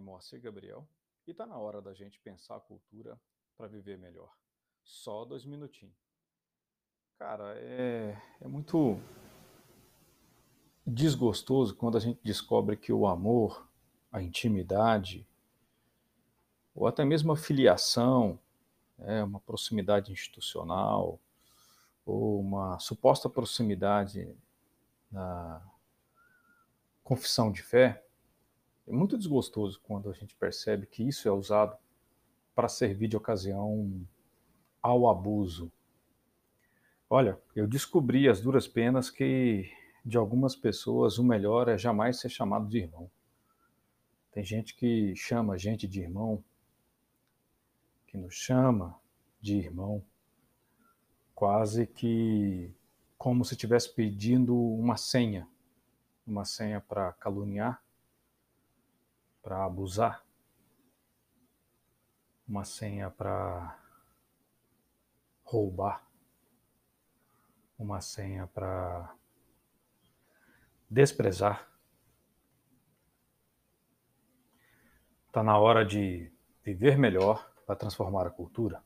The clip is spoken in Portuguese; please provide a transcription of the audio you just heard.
Moacir Gabriel e está na hora da gente pensar a cultura para viver melhor. Só dois minutinhos. Cara, é, é muito desgostoso quando a gente descobre que o amor, a intimidade, ou até mesmo a filiação, é, uma proximidade institucional, ou uma suposta proximidade na confissão de fé, é muito desgostoso quando a gente percebe que isso é usado para servir de ocasião ao abuso. Olha, eu descobri as duras penas que de algumas pessoas o melhor é jamais ser chamado de irmão. Tem gente que chama a gente de irmão, que nos chama de irmão, quase que como se estivesse pedindo uma senha, uma senha para caluniar, para abusar, uma senha para roubar, uma senha para desprezar. Está na hora de viver melhor para transformar a cultura.